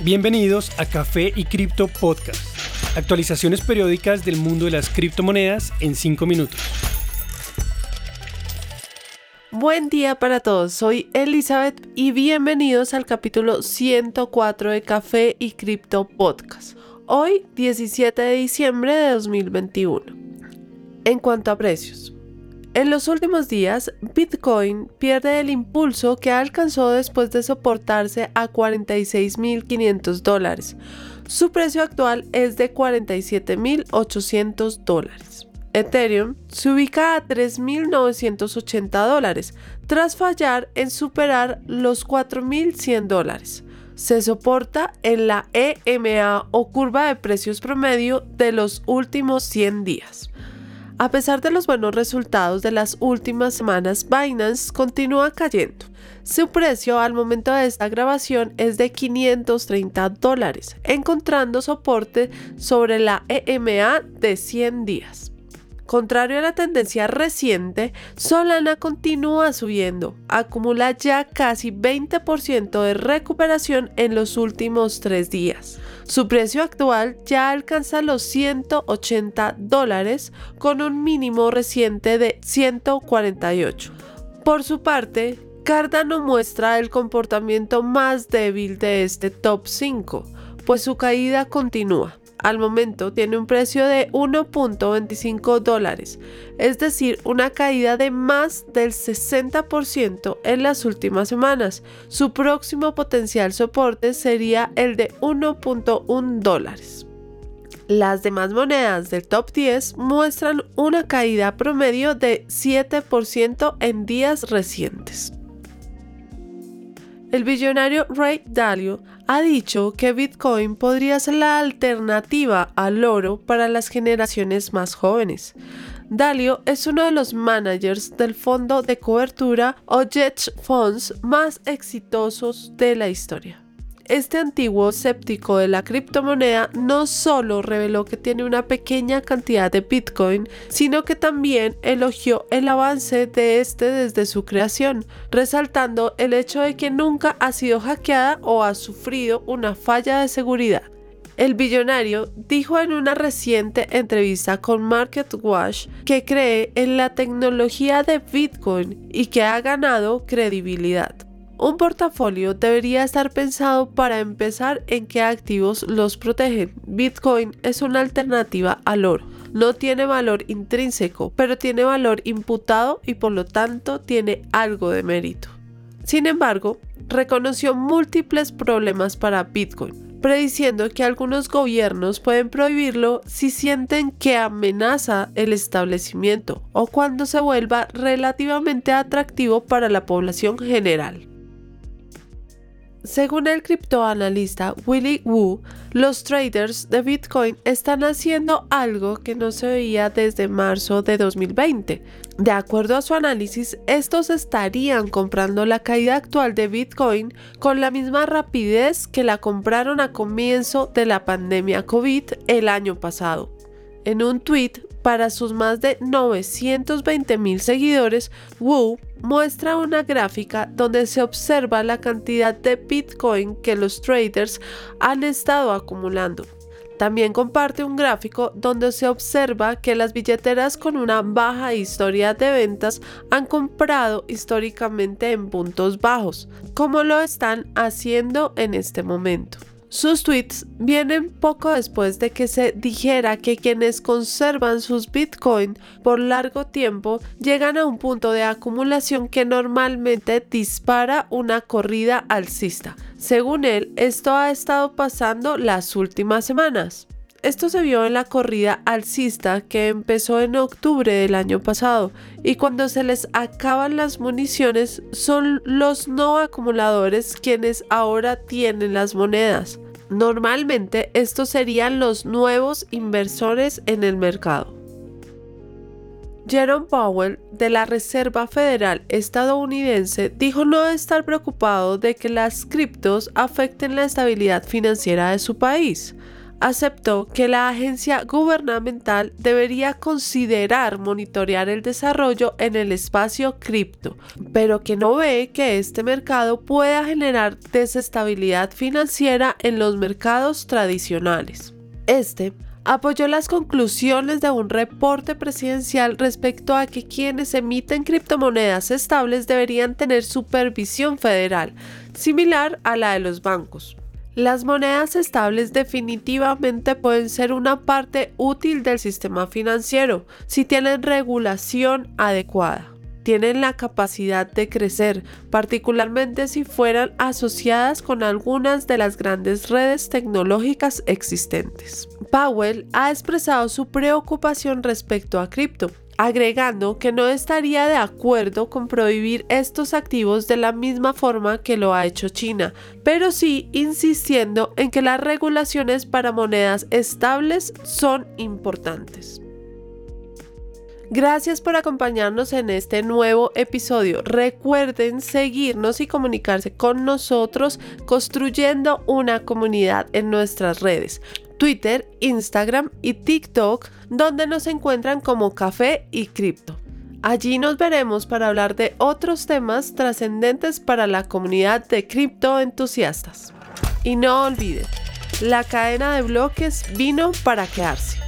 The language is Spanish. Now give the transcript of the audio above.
Bienvenidos a Café y Cripto Podcast. Actualizaciones periódicas del mundo de las criptomonedas en 5 minutos. Buen día para todos, soy Elizabeth y bienvenidos al capítulo 104 de Café y Cripto Podcast. Hoy, 17 de diciembre de 2021. En cuanto a precios, en los últimos días, Bitcoin pierde el impulso que alcanzó después de soportarse a 46.500 dólares. Su precio actual es de 47.800 dólares. Ethereum se ubica a 3.980 dólares, tras fallar en superar los 4.100 dólares. Se soporta en la EMA o curva de precios promedio de los últimos 100 días. A pesar de los buenos resultados de las últimas semanas, Binance continúa cayendo. Su precio al momento de esta grabación es de 530 dólares, encontrando soporte sobre la EMA de 100 días. Contrario a la tendencia reciente, Solana continúa subiendo, acumula ya casi 20% de recuperación en los últimos tres días. Su precio actual ya alcanza los 180 dólares con un mínimo reciente de 148. Por su parte, Cardano muestra el comportamiento más débil de este top 5, pues su caída continúa al momento tiene un precio de 1.25 dólares, es decir, una caída de más del 60% en las últimas semanas. Su próximo potencial soporte sería el de 1.1 dólares. Las demás monedas del top 10 muestran una caída promedio de 7% en días recientes. El billonario Ray Dalio ha dicho que Bitcoin podría ser la alternativa al oro para las generaciones más jóvenes. Dalio es uno de los managers del fondo de cobertura o Hedge Funds más exitosos de la historia. Este antiguo escéptico de la criptomoneda no solo reveló que tiene una pequeña cantidad de Bitcoin, sino que también elogió el avance de este desde su creación, resaltando el hecho de que nunca ha sido hackeada o ha sufrido una falla de seguridad. El billonario dijo en una reciente entrevista con MarketWatch que cree en la tecnología de Bitcoin y que ha ganado credibilidad. Un portafolio debería estar pensado para empezar en qué activos los protegen. Bitcoin es una alternativa al oro. No tiene valor intrínseco, pero tiene valor imputado y por lo tanto tiene algo de mérito. Sin embargo, reconoció múltiples problemas para Bitcoin, prediciendo que algunos gobiernos pueden prohibirlo si sienten que amenaza el establecimiento o cuando se vuelva relativamente atractivo para la población general. Según el criptoanalista Willy Wu, los traders de Bitcoin están haciendo algo que no se veía desde marzo de 2020. De acuerdo a su análisis, estos estarían comprando la caída actual de Bitcoin con la misma rapidez que la compraron a comienzo de la pandemia COVID el año pasado. En un tweet para sus más de 920 mil seguidores, Wu muestra una gráfica donde se observa la cantidad de Bitcoin que los traders han estado acumulando. También comparte un gráfico donde se observa que las billeteras con una baja historia de ventas han comprado históricamente en puntos bajos, como lo están haciendo en este momento. Sus tweets vienen poco después de que se dijera que quienes conservan sus Bitcoin por largo tiempo llegan a un punto de acumulación que normalmente dispara una corrida alcista. Según él, esto ha estado pasando las últimas semanas. Esto se vio en la corrida alcista que empezó en octubre del año pasado y cuando se les acaban las municiones son los no acumuladores quienes ahora tienen las monedas. Normalmente estos serían los nuevos inversores en el mercado. Jerome Powell de la Reserva Federal estadounidense dijo no estar preocupado de que las criptos afecten la estabilidad financiera de su país. Aceptó que la agencia gubernamental debería considerar monitorear el desarrollo en el espacio cripto, pero que no ve que este mercado pueda generar desestabilidad financiera en los mercados tradicionales. Este apoyó las conclusiones de un reporte presidencial respecto a que quienes emiten criptomonedas estables deberían tener supervisión federal, similar a la de los bancos. Las monedas estables definitivamente pueden ser una parte útil del sistema financiero si tienen regulación adecuada. Tienen la capacidad de crecer, particularmente si fueran asociadas con algunas de las grandes redes tecnológicas existentes. Powell ha expresado su preocupación respecto a cripto, agregando que no estaría de acuerdo con prohibir estos activos de la misma forma que lo ha hecho China, pero sí insistiendo en que las regulaciones para monedas estables son importantes. Gracias por acompañarnos en este nuevo episodio. Recuerden seguirnos y comunicarse con nosotros construyendo una comunidad en nuestras redes. Twitter, Instagram y TikTok, donde nos encuentran como Café y Cripto. Allí nos veremos para hablar de otros temas trascendentes para la comunidad de cripto entusiastas. Y no olviden, la cadena de bloques vino para quedarse.